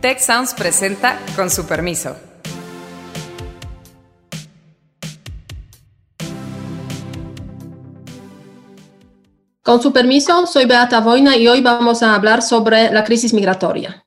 Tech Sounds presenta con su permiso. Con su permiso, soy Beata Boina y hoy vamos a hablar sobre la crisis migratoria.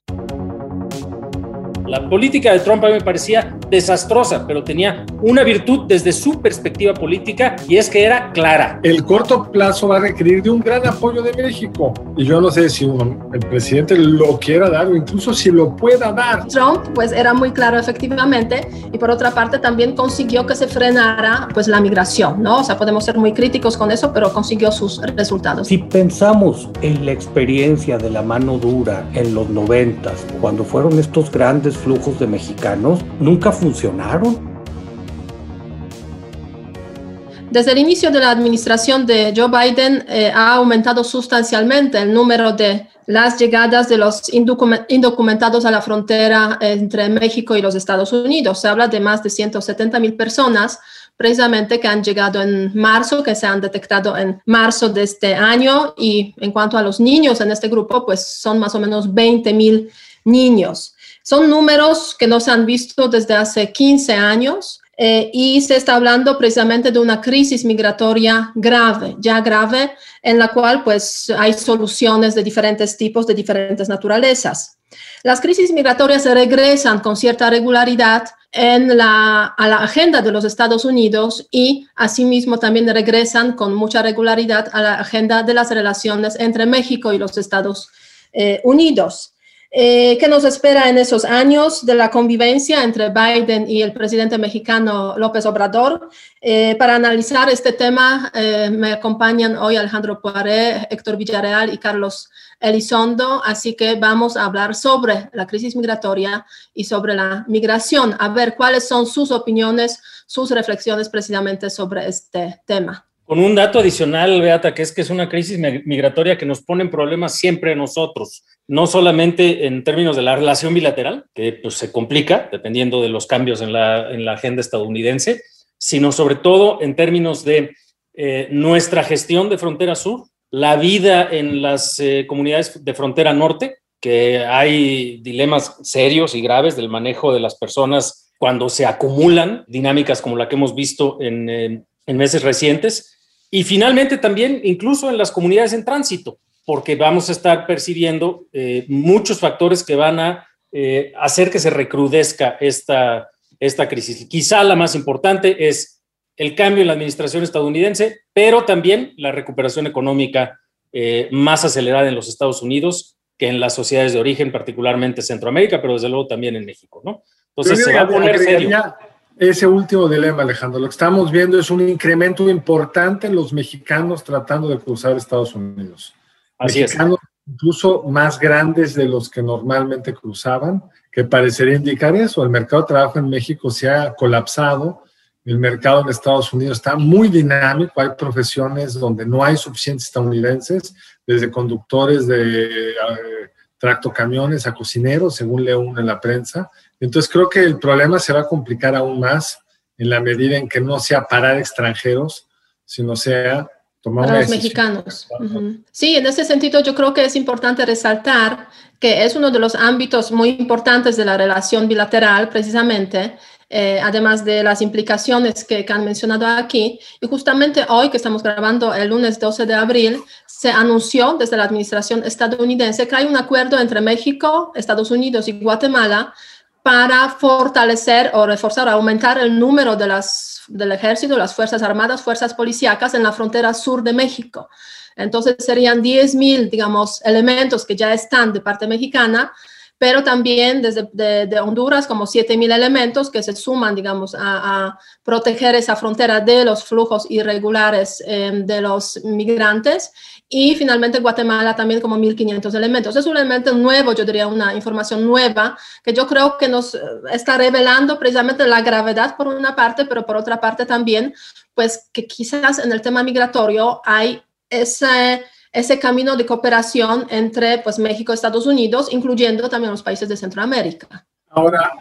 La política de Trump a mí me parecía desastrosa, pero tenía una virtud desde su perspectiva política y es que era clara. El corto plazo va a requerir de un gran apoyo de México y yo no sé si el presidente lo quiera dar o incluso si lo pueda dar. Trump pues era muy claro efectivamente y por otra parte también consiguió que se frenara pues la migración, ¿no? O sea, podemos ser muy críticos con eso, pero consiguió sus resultados. Si pensamos en la experiencia de la mano dura en los noventas, cuando fueron estos grandes flujos de mexicanos nunca funcionaron. Desde el inicio de la administración de Joe Biden eh, ha aumentado sustancialmente el número de las llegadas de los indocumentados a la frontera entre México y los Estados Unidos. Se habla de más de 170 mil personas precisamente que han llegado en marzo, que se han detectado en marzo de este año. Y en cuanto a los niños en este grupo, pues son más o menos 20 mil niños. Son números que no se han visto desde hace 15 años eh, y se está hablando precisamente de una crisis migratoria grave, ya grave, en la cual pues hay soluciones de diferentes tipos, de diferentes naturalezas. Las crisis migratorias regresan con cierta regularidad a la agenda de los Estados Unidos y asimismo también regresan con mucha regularidad a la agenda de las relaciones entre México y los Estados eh, Unidos. Eh, ¿Qué nos espera en esos años de la convivencia entre Biden y el presidente mexicano López Obrador? Eh, para analizar este tema eh, me acompañan hoy Alejandro Poiré, Héctor Villarreal y Carlos Elizondo, así que vamos a hablar sobre la crisis migratoria y sobre la migración, a ver cuáles son sus opiniones, sus reflexiones precisamente sobre este tema con un dato adicional, Beata, que es que es una crisis migratoria que nos pone en problemas siempre a nosotros, no solamente en términos de la relación bilateral, que pues, se complica dependiendo de los cambios en la, agenda estadounidense, sino sobre todo en términos de eh, nuestra gestión de frontera sur, la vida en las eh, comunidades de frontera norte, que hay dilemas serios y graves del manejo de las personas cuando se acumulan dinámicas como la que hemos visto en, en meses recientes, y finalmente también incluso en las comunidades en tránsito, porque vamos a estar percibiendo eh, muchos factores que van a eh, hacer que se recrudezca esta, esta crisis. Quizá la más importante es el cambio en la administración estadounidense, pero también la recuperación económica eh, más acelerada en los Estados Unidos que en las sociedades de origen, particularmente Centroamérica, pero desde luego también en México, ¿no? Entonces se va a poner serio ese último dilema, Alejandro. Lo que estamos viendo es un incremento importante en los mexicanos tratando de cruzar Estados Unidos. Así mexicanos incluso más grandes de los que normalmente cruzaban, que parecería indicar eso. El mercado de trabajo en México se ha colapsado. El mercado en Estados Unidos está muy dinámico. Hay profesiones donde no hay suficientes estadounidenses, desde conductores de eh, tractocamiones a cocineros, según leo uno en la prensa. Entonces creo que el problema se va a complicar aún más en la medida en que no sea parar extranjeros, sino sea tomar para los mexicanos. Sí, en ese sentido yo creo que es importante resaltar que es uno de los ámbitos muy importantes de la relación bilateral, precisamente, eh, además de las implicaciones que, que, han mencionado aquí. Y justamente hoy, que estamos grabando el lunes 12 de abril, se anunció desde la administración estadounidense que hay un acuerdo entre México, Estados Unidos y Guatemala para fortalecer o reforzar, aumentar el número de las, del ejército, las Fuerzas Armadas, Fuerzas Policíacas en la frontera sur de México. Entonces serían 10.000, digamos, elementos que ya están de parte mexicana, pero también desde de, Honduras como 7.000 elementos que se suman, digamos, a, proteger esa frontera de los flujos irregulares em, de los migrantes y finalmente Guatemala también como 1.500 elementos. Es un elemento nuevo, yo diría una información nueva, que yo creo que nos eh, está revelando precisamente la gravedad por una parte, pero por otra parte también, pues que quizás en el tema migratorio hay ese, ese camino de cooperación entre pues, México y Estados Unidos, incluyendo también los países de Centroamérica. Ahora,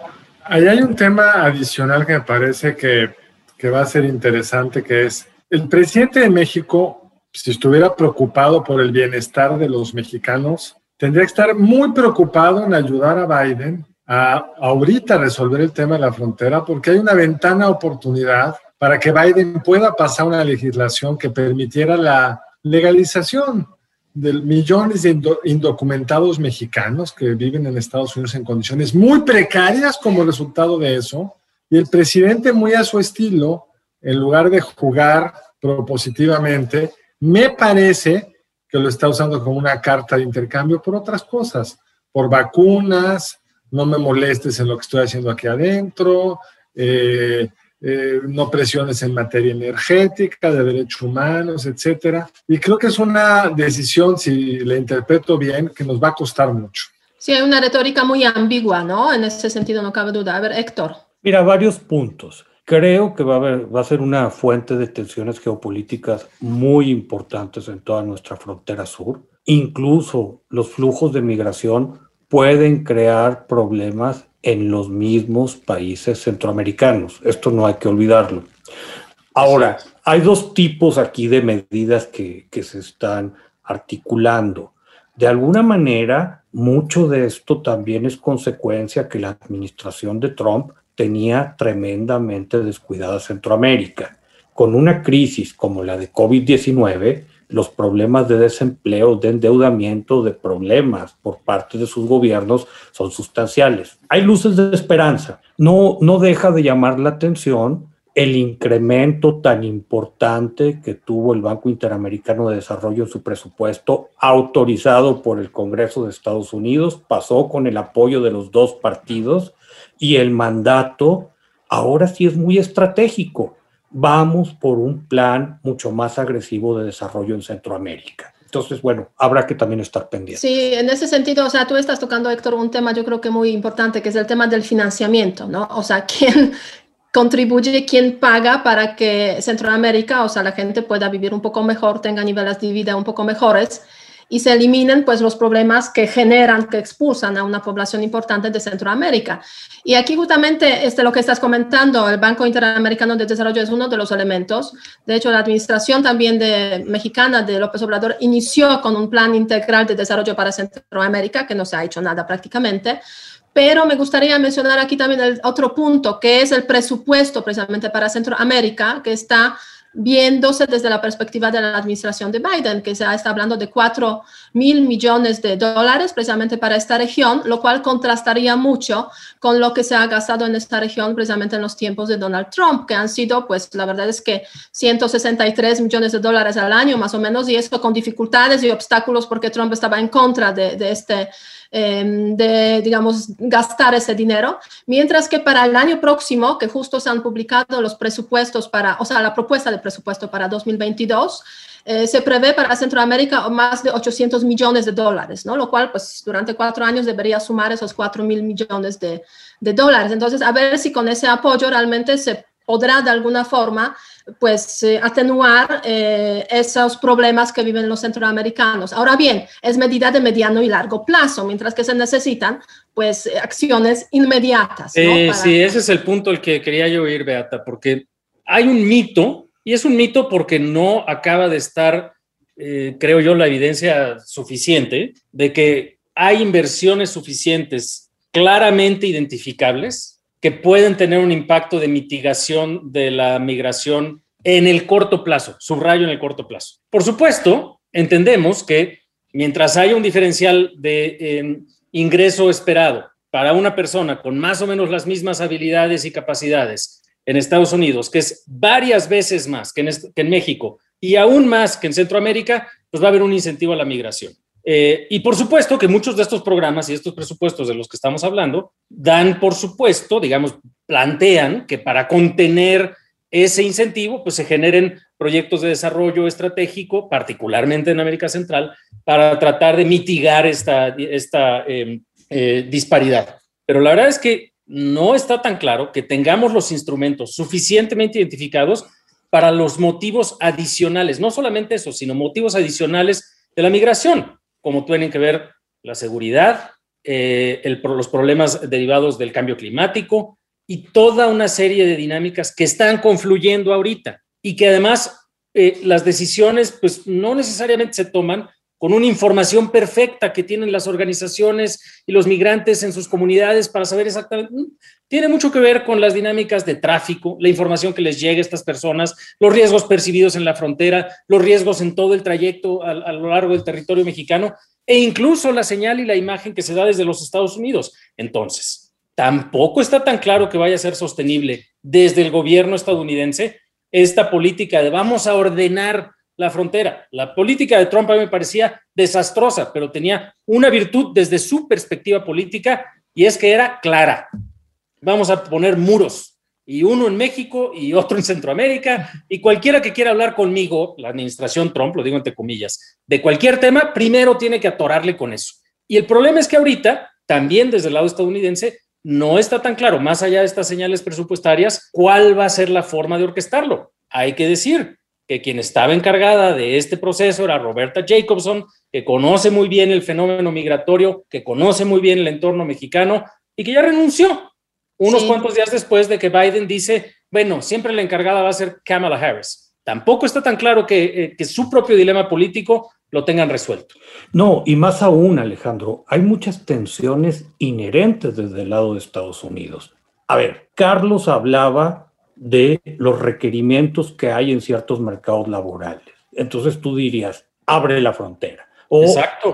ahí hay un tema adicional que me parece que, que va a ser interesante, que es el presidente de México si estuviera preocupado por el bienestar de los mexicanos, tendría que estar muy preocupado en ayudar a Biden a ahorita resolver el tema de la frontera porque hay una ventana oportunidad para que Biden pueda pasar una legislación que permitiera la legalización de millones de indocumentados mexicanos que viven en Estados Unidos en condiciones muy precarias como resultado de eso. Y el presidente, muy a su estilo, en lugar de jugar propositivamente, me parece que lo está usando como una carta de intercambio por otras cosas, por vacunas, no me molestes en lo que estoy haciendo aquí adentro, eh, eh, no presiones en materia energética, de derechos humanos, etcétera. Y creo que es una decisión, si la interpreto bien, que nos va a costar mucho. Sí, hay una retórica muy ambigua, ¿no? En ese sentido no cabe duda. A ver, Héctor. Mira, varios puntos. Creo que va a, haber, va a ser una fuente de tensiones geopolíticas muy importantes en toda nuestra frontera sur. Incluso los flujos de migración pueden crear problemas en los mismos países centroamericanos. Esto no hay que olvidarlo. Ahora, hay dos tipos aquí de medidas que, que se están articulando. De alguna manera, mucho de esto también es consecuencia que la administración de Trump tenía tremendamente descuidada Centroamérica. Con una crisis como la de COVID-19, los problemas de desempleo, de endeudamiento, de problemas por parte de sus gobiernos son sustanciales. Hay luces de esperanza. No, no deja de llamar la atención el incremento tan importante que tuvo el Banco Interamericano de Desarrollo en su presupuesto, autorizado por el Congreso de Estados Unidos, pasó con el apoyo de los dos partidos y el mandato ahora sí es muy estratégico vamos por un plan mucho más agresivo de desarrollo en Centroamérica. Entonces, bueno, habrá que también estar pendiente. Sí, en ese sentido, o sea, tú estás tocando, Héctor, un tema yo creo que muy importante, que es el tema del financiamiento, ¿no? O sea, ¿quién contribuye, quién paga para que Centroamérica, o sea, la gente pueda vivir un poco mejor, tenga niveles de vida un poco mejores? Y se eliminen pues los problemas que generan, que expulsan a una población importante de Centroamérica. Y aquí justamente este, lo que estás comentando, el Banco Interamericano de Desarrollo es uno de los elementos. De hecho, la administración también de, mexicana de López Obrador inició con un plan integral de desarrollo para Centroamérica, que no se ha hecho nada prácticamente. Pero me gustaría mencionar aquí también el otro punto, que es el presupuesto precisamente para Centroamérica, que está viéndose desde la perspectiva de la administración de Biden, que se está hablando de 4 mil millones de dólares precisamente para esta región, lo cual contrastaría mucho con lo que se ha gastado en esta región precisamente en los tiempos de Donald Trump, que han sido, pues la verdad es que 163 millones de dólares al año más o menos, y esto con dificultades y obstáculos porque Trump estaba en contra de, de este Em, de, digamos, gastar ese dinero, mientras que para el año próximo, que justo se han publicado los presupuestos para, o sea, la propuesta de presupuesto para 2022, eh, se prevé para Centroamérica más de 800 millones de dólares, ¿no? Lo cual, pues, durante cuatro años debería sumar esos 4 mil millones de, de dólares. Entonces, a ver si con ese apoyo realmente se podrá de alguna forma pues eh, atenuar eh, esos problemas que viven los centroamericanos. Ahora bien, es medida de mediano y largo plazo, mientras que se necesitan pues acciones inmediatas. Sí, ese es el punto al que quería yo ir, Beata, porque hay un mito, y es un mito porque no acaba de estar, eh, creo yo, la evidencia suficiente de que hay inversiones suficientes claramente identificables que pueden tener un impacto de mitigación de la migración en el corto plazo, subrayo en el corto plazo. Por supuesto, entendemos que mientras haya un diferencial de ingreso esperado para una persona con más o menos las mismas habilidades y capacidades en Estados Unidos, que es varias veces más que en, que en México y aún más que en Centroamérica, pues va a haber un incentivo a la migración. Eh, y por supuesto que muchos de estos programas y estos presupuestos de los que estamos hablando dan, por supuesto, digamos, plantean que para contener ese incentivo, pues se generen proyectos de desarrollo estratégico, particularmente en América Central, para tratar de mitigar esta, esta em, eh, disparidad. Pero la verdad es que no está tan claro que tengamos los instrumentos suficientemente identificados para los motivos adicionales, no solamente eso, sino motivos adicionales de la migración como tienen que ver la seguridad, eh, los problemas derivados del cambio climático y toda una serie de dinámicas que están confluyendo ahorita y que además eh, las decisiones pues no necesariamente se toman con una información perfecta que tienen las organizaciones y los migrantes en sus comunidades para saber exactamente. Mm, tiene mucho que ver con las dinámicas de tráfico, la información que les llega a estas personas, los riesgos percibidos en la frontera, los riesgos en todo el trayecto a, a lo largo del territorio mexicano e incluso la señal y la imagen que se da desde los Estados Unidos. Entonces, tampoco está tan claro que vaya a ser sostenible desde el gobierno estadounidense esta política de vamos a ordenar la frontera. La política de Trump a mí me parecía desastrosa, pero tenía una virtud desde su perspectiva política y es que era clara. Vamos a poner muros y uno en México y otro en Centroamérica y cualquiera que quiera hablar conmigo, la administración Trump, lo digo entre comillas, de cualquier tema, primero tiene que atorarle con eso. Y el problema es que ahorita, también desde el lado estadounidense, no está tan claro, más allá de estas señales presupuestarias, cuál va a ser la forma de orquestarlo. Hay que decir, que quien estaba encargada de este proceso era Roberta Jacobson, que conoce muy bien el fenómeno migratorio, que conoce muy bien el entorno mexicano y que ya renunció unos cuantos días después de que Biden dice, bueno, siempre la encargada va a ser Kamala Harris. Tampoco está tan claro que, eh, que su propio dilema político lo tengan resuelto. No, y más aún, Alejandro, hay muchas tensiones inherentes desde el lado de Estados Unidos. A ver, Carlos hablaba de los requerimientos que hay en ciertos mercados laborales. Entonces tú dirías, abre la frontera o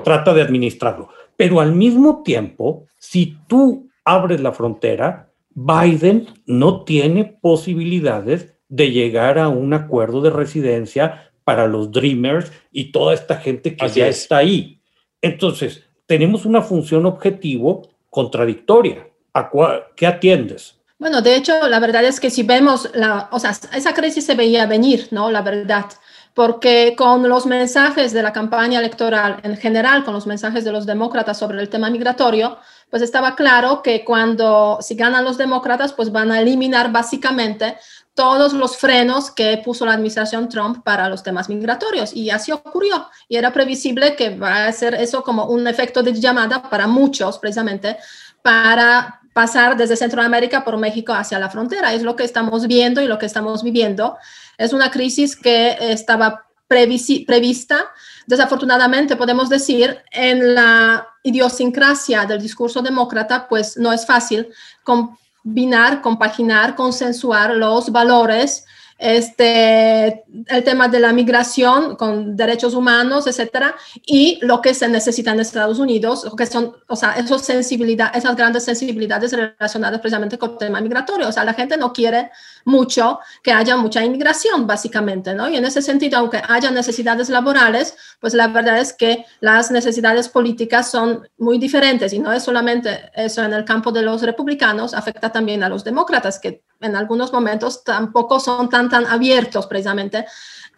trata de administrarlo. Pero al mismo tiempo, si tú abres la frontera, Biden no tiene posibilidades de llegar a un acuerdo de residencia para los Dreamers y toda esta gente que ya está ahí. Entonces, tenemos una función objetivo contradictoria. ¿A ¿Qué atiendes? Bueno, de hecho, la verdad es que si vemos, la, o sea, esa crisis se veía venir, ¿no? La verdad, porque con los mensajes de la campaña electoral en general, con los mensajes de los demócratas sobre el tema migratorio, pues estaba claro que cuando si ganan los demócratas, pues van a eliminar básicamente todos los frenos que puso la administración Trump para los temas migratorios. Y así ocurrió. Y era previsible que va a ser eso como un efecto de llamada para muchos, precisamente, para pasar desde Centroamérica por México hacia la frontera. Es lo que estamos viendo y lo que estamos viviendo. Es una crisis que estaba prevista. Desafortunadamente, podemos decir, en la idiosincrasia del discurso demócrata, pues no es fácil combinar, compaginar, consensuar los valores este, el tema de la migración con derechos humanos, etcétera, y lo que se necesita en Estados Unidos, que son, o sea, esos sensibilidad, esas grandes sensibilidades relacionadas precisamente con el tema migratorio. O sea, la gente no quiere mucho que haya mucha inmigración, básicamente, ¿no? Y en ese sentido, aunque haya necesidades laborales, pues la verdad es que las necesidades políticas son muy diferentes y no es solamente eso en el campo de los republicanos, afecta también a los demócratas, que en algunos momentos tampoco son tan, tan abiertos precisamente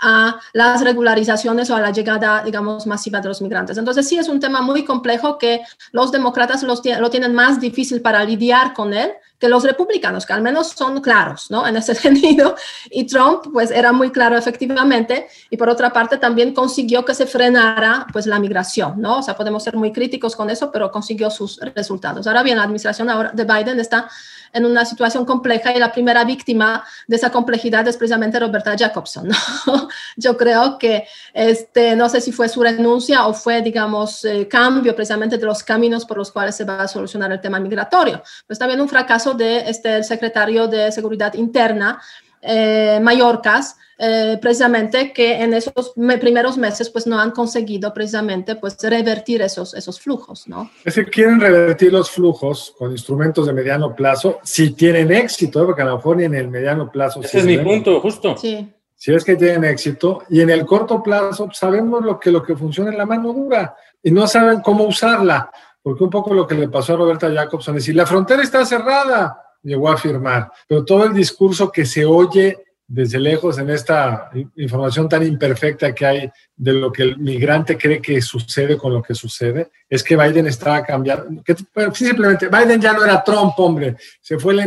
a las regularizaciones o a la llegada, digamos, masiva de los migrantes. Entonces, sí es un tema muy complejo que los demócratas lo tienen más difícil para lidiar con él que los republicanos, que al menos son claros, ¿no? En ese sentido. Y Trump, pues, era muy claro efectivamente. Y por otra parte, también consiguió que se frenara, pues, la migración, ¿no? O sea, podemos ser muy críticos con eso, pero consiguió sus resultados. Ahora bien, la administración ahora de Biden está en una situación compleja y la primera víctima de esa complejidad es precisamente Roberta Jacobson. ¿no? Yo creo que, este, no sé si fue su renuncia o fue, digamos, eh, cambio precisamente de los caminos por los cuales se va a solucionar el tema migratorio. Pues también un fracaso de este secretario de Seguridad Interna, eh, Mallorcas, eh, precisamente que en esos primeros meses pues no han conseguido precisamente pues revertir esos, esos flujos, ¿no? Es que quieren revertir los flujos con instrumentos de mediano plazo, si tienen éxito, ¿eh? porque a lo mejor ni en el mediano plazo. Ese es mi punto, justo. Sí. Si es que tienen éxito, y en el corto plazo pues, sabemos lo que, lo que funciona en la mano dura y no saben cómo usarla, porque un poco lo que le pasó a Roberta Jacobson es decir, la frontera está cerrada, llegó a afirmar, pero todo el discurso que se oye desde lejos en esta información tan imperfecta que hay de lo que el migrante cree que sucede con lo que sucede, es que Biden estaba cambiando, que simplemente Biden ya no era Trump, hombre, se fue el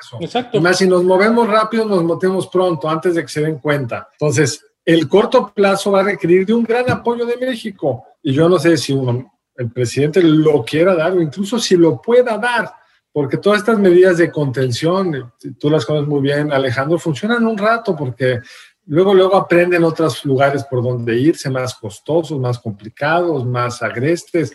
eso. Exacto. Y más si nos movemos rápido, nos movemos pronto, antes de que se den cuenta. Entonces, el corto plazo va a requerir de un gran apoyo de México. Y yo no sé si uno, el presidente lo quiera dar o incluso si lo pueda dar porque todas estas medidas de contención, tú las conoces muy bien, Alejandro, funcionan un rato porque luego, luego aprenden otros lugares por donde irse, más costosos, más complicados, más agrestes.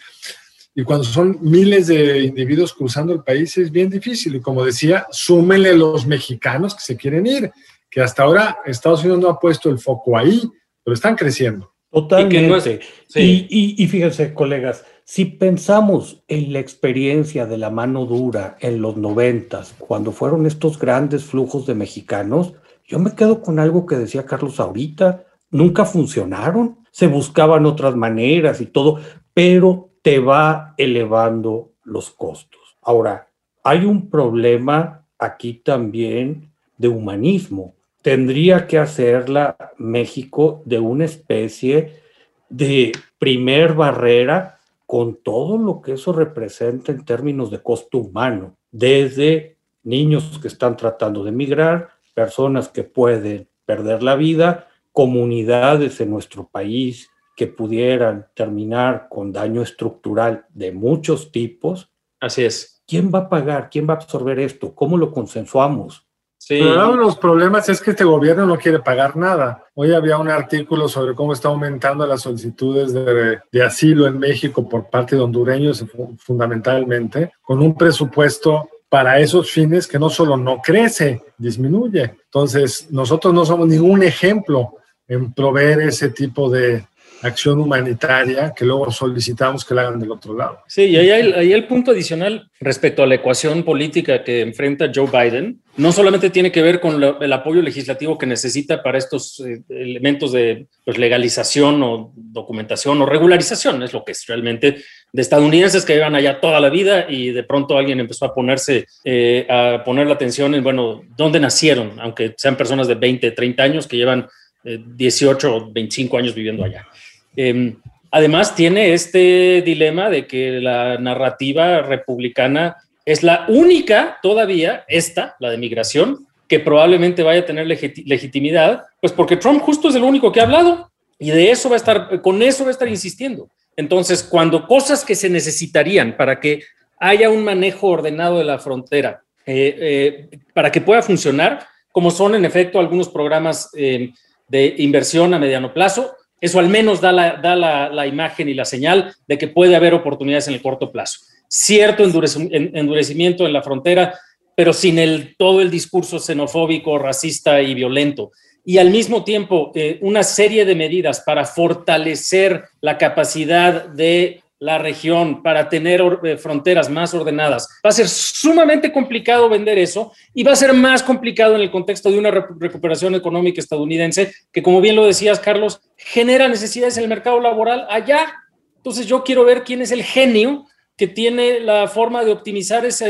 Y cuando son miles de individuos cruzando el país es bien difícil. Y como decía, súmenle los mexicanos que se quieren ir, que hasta ahora Estados Unidos no ha puesto el foco ahí, pero están creciendo. Totalmente. Y, y, fíjense, colegas, si pensamos en la experiencia de la mano dura en los noventas, cuando fueron estos grandes flujos de mexicanos, yo me quedo con algo que decía Carlos ahorita, nunca funcionaron, se buscaban otras maneras y todo, pero te va elevando los costos. Ahora, hay un problema aquí también de humanismo. Tendría que hacerla México de una especie de primer barrera con todo lo que eso representa en términos de costo humano, desde niños que están tratando de emigrar, personas que pueden perder la vida, comunidades en nuestro país que pudieran terminar con daño estructural de muchos tipos. Así es. ¿Quién va a pagar? ¿Quién va a absorber esto? ¿Cómo lo consensuamos? Sí. uno de los problemas es que este gobierno no quiere pagar nada. Hoy había un artículo sobre cómo está aumentando las solicitudes de, de, asilo en México por parte de hondureños fundamentalmente, con un presupuesto para esos fines que no solo no crece, disminuye. Entonces, nosotros no somos ningún ejemplo en proveer ese tipo de, acción humanitaria que luego solicitamos que la hagan del otro lado. Sí, y ahí hay, el punto adicional respecto a la ecuación política que enfrenta Joe Biden. No solamente tiene que ver con el apoyo legislativo que necesita para estos eh, elementos de pues, legalización o documentación o regularización, es lo que es realmente de estadounidenses que llevan allá toda la vida y de pronto alguien empezó a ponerse, eh, a poner la atención en, bueno, dónde nacieron, aunque sean personas de 20, 30 años que llevan 18 eh, o 25 años viviendo allá. Em, además, tiene este dilema de que la narrativa republicana es la única todavía, esta, la de migración, que probablemente vaya a tener legitimidad, pues porque Trump justo es el único que ha hablado y de eso va a estar, con eso va a estar insistiendo. Entonces, cuando cosas que se necesitarían para que haya un manejo ordenado de la frontera, eh, eh, para que pueda funcionar, como son en efecto algunos programas eh, de inversión a mediano plazo, eso al menos da, la, da la, imagen y la señal de que puede haber oportunidades en el corto plazo. Cierto endurecimiento en la frontera, pero sin el, todo el discurso xenofóbico, racista y violento. Y al mismo tiempo, eh, una serie de medidas para fortalecer la capacidad de la región para tener eh, fronteras más ordenadas. Va a ser sumamente complicado vender eso y va a ser más complicado en el contexto de una recuperación económica estadounidense que, como bien lo decías, Carlos, genera necesidades en el mercado laboral allá. Entonces yo quiero ver quién es el genio que tiene la forma de optimizar esa,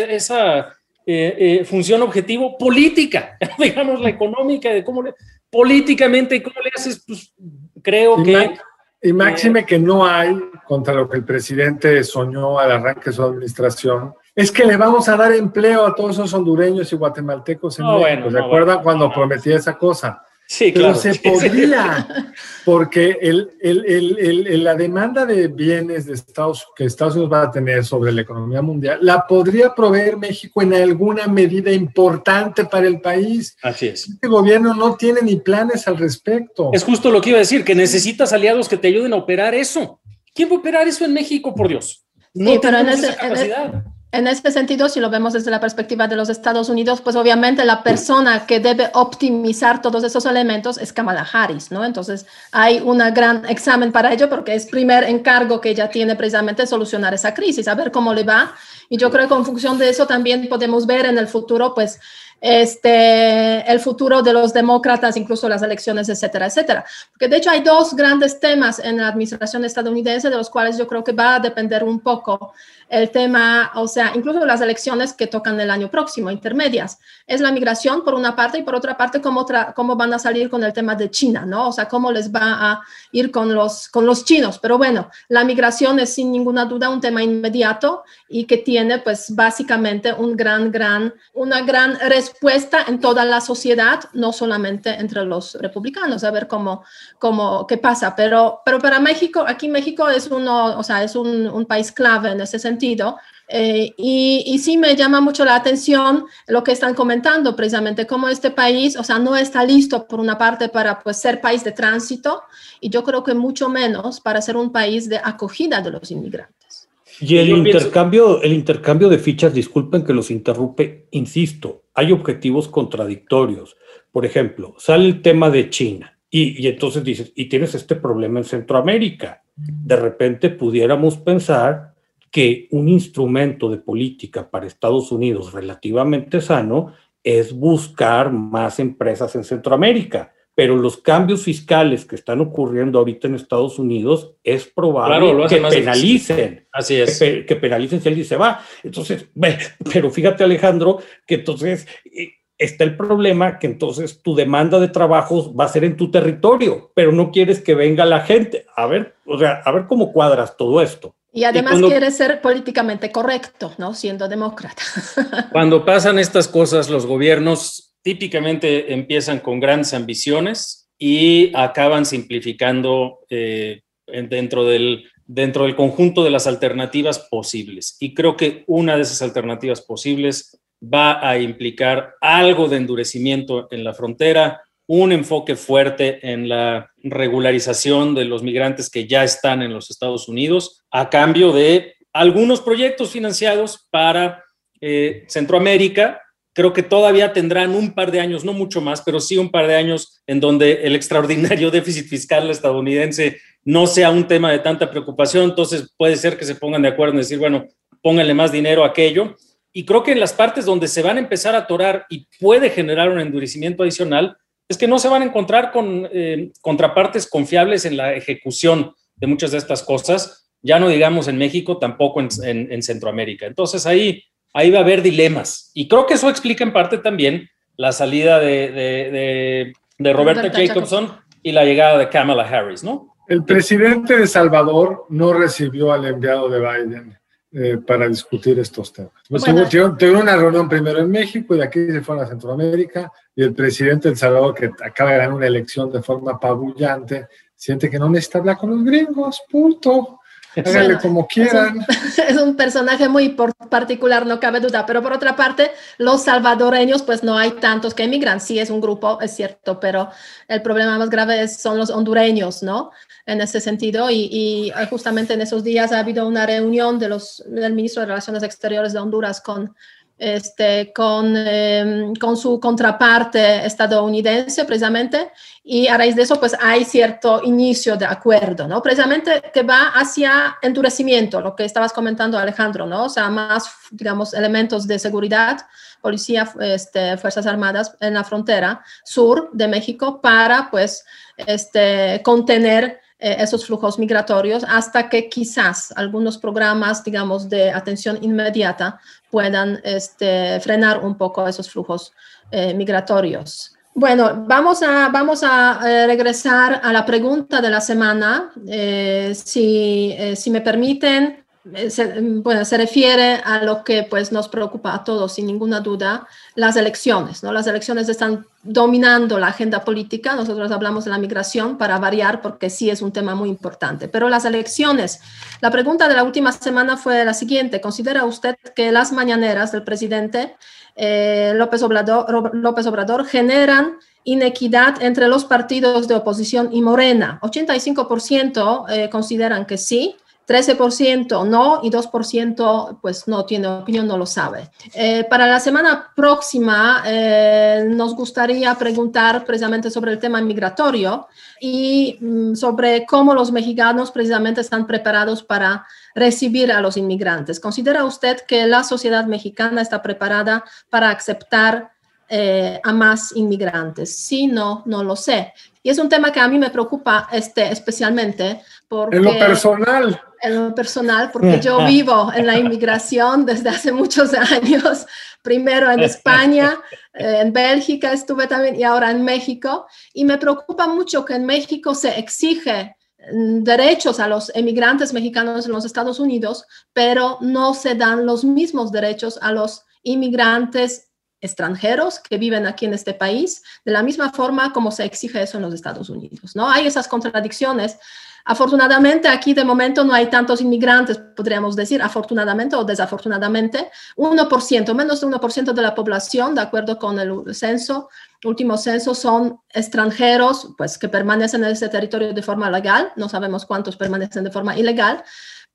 eh, eh, función objetivo política, digamos la económica, de cómo le, políticamente, ¿cómo le haces? Pues creo que... Y máxime que no hay contra lo que el presidente soñó al arranque de su administración, es que le vamos a dar empleo a todos esos hondureños y guatemaltecos en México. ¿Se acuerdan cuando prometía esa cosa? Sí, Pero claro. se podría, porque el, el, la demanda de bienes de Estados, que Estados Unidos va a tener sobre la economía mundial la podría proveer México en alguna medida importante para el país. Así es. Este gobierno no tiene ni planes al respecto. Es justo lo que iba a decir, que necesitas aliados que te ayuden a operar eso. ¿Quién va a operar eso en México, por Dios? No sí, pero en esa capacidad. En este sentido, si lo vemos desde la perspectiva de los Estados Unidos, pues obviamente la persona que debe optimizar todos esos elementos es Kamala Harris, ¿no? Entonces hay un gran examen para ello porque es primer encargo que ella tiene precisamente solucionar esa crisis, a ver cómo le va. Y yo creo que en función de eso también podemos ver en el futuro, pues, este, el futuro de los demócratas, incluso las elecciones, etcétera, etcétera. Porque de hecho hay dos grandes temas en la administración estadounidense de los cuales yo creo que va a depender un poco el tema, o sea, incluso las elecciones que tocan el año próximo, intermedias. Es la migración por una parte y por otra parte cómo, cómo van a salir con el tema de China, ¿no? O sea, cómo les va a ir con los, con los chinos. Pero bueno, la migración es sin ninguna duda un tema inmediato y que tiene pues básicamente un gran, gran, una gran respuesta en toda la sociedad, no solamente entre los republicanos, a ver cómo, cómo qué pasa. Pero, pero para México, aquí México es uno, o sea, es un, un país clave en ese sentido Eh, y, y, sí me llama mucho la atención lo que están comentando precisamente, cómo este país, o sea, no está listo por una parte para pues, ser país de tránsito y yo creo que mucho menos para ser un país de acogida de los inmigrantes. Y el intercambio, el intercambio de fichas, disculpen que los interrumpe, insisto, hay objetivos contradictorios. Por ejemplo, sale el tema de China y, y entonces dices, y tienes este problema en Centroamérica. De repente pudiéramos pensar que un instrumento de política para Estados Unidos relativamente sano es buscar más empresas en Centroamérica. Pero los cambios fiscales que están ocurriendo ahorita en Estados Unidos es probable que penalicen. Así es. Que, que, penalicen si alguien se va. Entonces, pero fíjate Alejandro, que entonces eh, está el problema que entonces tu demanda de trabajos va a ser en tu territorio, pero no quieres que venga la gente. A ver, o sea, a ver cómo cuadras todo esto. Y además y quiere ser políticamente correcto, ¿no? Siendo demócrata. Cuando pasan estas cosas, los gobiernos típicamente empiezan con grandes ambiciones y acaban simplificando eh, dentro, del, dentro del conjunto de las alternativas posibles. Y creo que una de esas alternativas posibles va a implicar algo de endurecimiento en la frontera, un enfoque fuerte en la regularización de los migrantes que ya están en los Estados Unidos a cambio de algunos proyectos financiados para eh, Centroamérica. Creo que todavía tendrán un par de años, no mucho más, pero sí un par de años en donde el extraordinario déficit fiscal estadounidense no sea un tema de tanta preocupación. Entonces puede ser que se pongan de acuerdo en decir, bueno, pónganle más dinero a aquello. Y creo que en las partes donde se van a empezar a atorar y puede generar un endurecimiento adicional, es que no se van a encontrar con eh, contrapartes confiables en la ejecución de muchas de estas cosas, ya no digamos en México, tampoco en, en, Centroamérica. Entonces ahí, ahí va a haber dilemas. Y creo que eso explica en parte también la salida de, de, de, Roberta, Jacobson y la llegada de Kamala Harris, ¿no? El presidente de Salvador no recibió al enviado de Biden. Eh, para discutir estos temas. Pues tuvieron, una reunión primero en México y de aquí se fueron a Centroamérica y el presidente de El Salvador, que acaba de ganar una elección de forma apabullante, siente que no necesita hablar con los gringos, punto. Háganle como quieran. Es un, personaje muy particular, no cabe duda. Pero por otra parte, los salvadoreños, pues no hay tantos que emigran. Sí, es un grupo, es cierto, pero el problema más grave son los hondureños, ¿no? En ese sentido. Y, justamente en esos días ha habido una reunión de los, del ministro de Relaciones Exteriores de Honduras con este, con, em, con, su contraparte estadounidense precisamente y a raíz de eso pues hay cierto inicio de acuerdo, ¿no? Precisamente que va hacia endurecimiento, lo que estabas comentando Alejandro, ¿no? O sea, más, digamos, elementos de seguridad, policía, este, Fuerzas Armadas en la frontera sur de México para pues este, contener esos flujos migratorios hasta que quizás algunos programas, digamos, de atención inmediata puedan este, frenar un poco esos flujos eh, migratorios. Bueno, vamos a, vamos a eh, regresar a la pregunta de la semana. si, si me permiten, eh, se, bueno, se refiere a lo que pues, nos preocupa a todos, sin ninguna duda, las elecciones. ¿no? Las elecciones están dominando la agenda política. Nosotros hablamos de la migración para variar, porque sí es un tema muy importante. Pero las elecciones, la pregunta de la última semana fue la siguiente. ¿Considera usted que las mañaneras del presidente eh, López, Obrador, generan inequidad entre los partidos de oposición y Morena? 85% eh, consideran que sí 13% no y 2% pues no tiene opinión, no lo sabe. Eh, para la semana próxima eh, nos gustaría preguntar precisamente sobre el tema migratorio y mm, sobre cómo los mexicanos precisamente están preparados para recibir a los inmigrantes. ¿Considera usted que la sociedad mexicana está preparada para aceptar eh, a más inmigrantes? Sí, no, no lo sé. Y es un tema que a mí me preocupa este, especialmente porque... En lo personal en lo personal, porque yo vivo en la inmigración desde hace muchos años, primero en España, eh, en Bélgica estuve también y ahora en México, y me preocupa mucho que en México se exige mm, derechos a los emigrantes mexicanos en los Estados Unidos, pero no se dan los mismos derechos a los inmigrantes extranjeros que viven aquí en este país, de la misma forma como se exige eso en los Estados Unidos. ¿no? Hay esas contradicciones Afortunadamente, aquí de momento no hay tantos inmigrantes, podríamos decir, afortunadamente o desafortunadamente. 1%, menos de 1% de la población, de acuerdo con el censo, último censo, son extranjeros pues, que permanecen en ese territorio de forma legal. No sabemos cuántos permanecen de forma ilegal,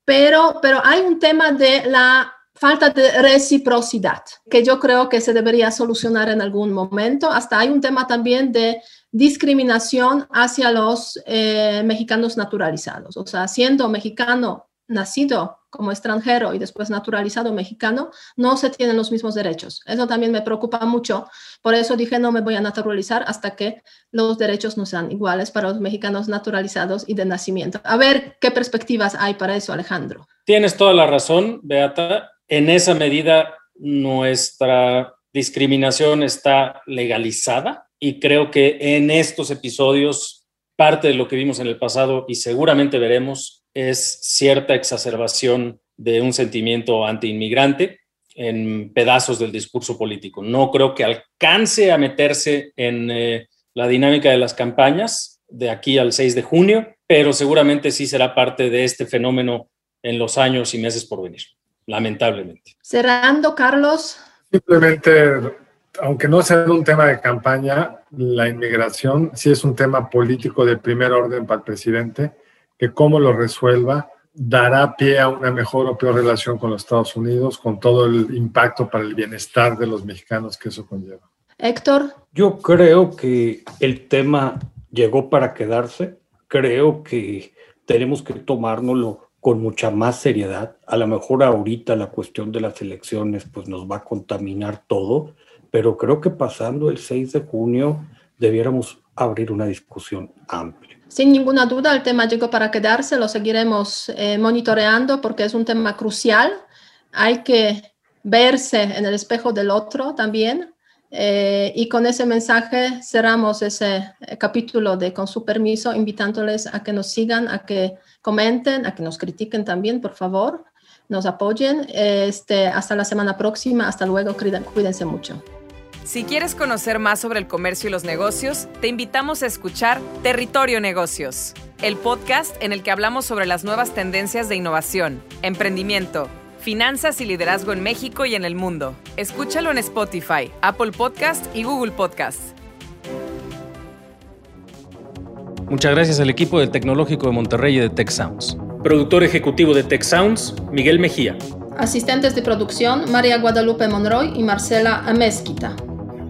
pero, pero hay un tema de la falta de reciprocidad, que yo creo que se debería solucionar en algún momento. Hasta hay un tema también de discriminación hacia los eh, mexicanos naturalizados. O sea, siendo mexicano nacido como extranjero y después naturalizado mexicano, no se tienen los mismos derechos. Eso también me preocupa mucho. Por eso dije, no me voy a naturalizar hasta que los derechos no sean iguales para los mexicanos naturalizados y de nacimiento. A ver qué perspectivas hay para eso, Alejandro. Tienes toda la razón, Beata. En esa medida, nuestra discriminación está legalizada y creo que en estos episodios parte de lo que vimos en el pasado y seguramente veremos es cierta exacerbación de un sentimiento antiinmigrante en pedazos del discurso político. No creo que alcance a meterse en eh, la dinámica de las campañas de aquí al 6 de junio, pero seguramente sí será parte de este fenómeno en los años y meses por venir, lamentablemente. Cerrando, Carlos. Simplemente aunque no sea un tema de campaña, la inmigración sí es un tema político de primer orden para el presidente, que cómo lo resuelva dará pie a una mejor o peor relación con los Estados Unidos, con todo el impacto para el bienestar de los mexicanos que eso conlleva. Héctor. Yo creo que el tema llegó para quedarse. Creo que tenemos que tomárnoslo con mucha más seriedad. A lo mejor ahorita la cuestión de las elecciones pues nos va a contaminar todo, pero creo que pasando el 6 de junio debiéramos abrir una discusión amplia. Sin ninguna duda, el tema llegó para quedarse, lo seguiremos eh, monitoreando porque es un tema crucial. Hay que verse en el espejo del otro también. Eh, y con ese mensaje cerramos ese eh, capítulo de Con su permiso, invitándoles a que nos sigan, a que comenten, a que nos critiquen también, por favor, nos apoyen. Este, hasta la semana próxima, hasta luego, cuídense mucho. Si quieres conocer más sobre el comercio y los negocios, te invitamos a escuchar Territorio Negocios, el podcast en el que hablamos sobre las nuevas tendencias de innovación, emprendimiento, finanzas y liderazgo en México y en el mundo. Escúchalo en Spotify, Apple Podcast y Google Podcast. Muchas gracias al equipo del Tecnológico de Monterrey y de Tech Sounds. Productor ejecutivo de Tech Sounds, Miguel Mejía. Asistentes de producción, María Guadalupe Monroy y Marcela Amezquita.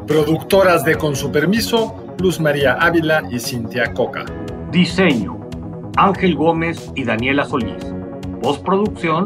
Productoras de Con su permiso, Luz María Ávila y Cintia Coca. Diseño, Ángel Gómez y Daniela Solís. Postproducción,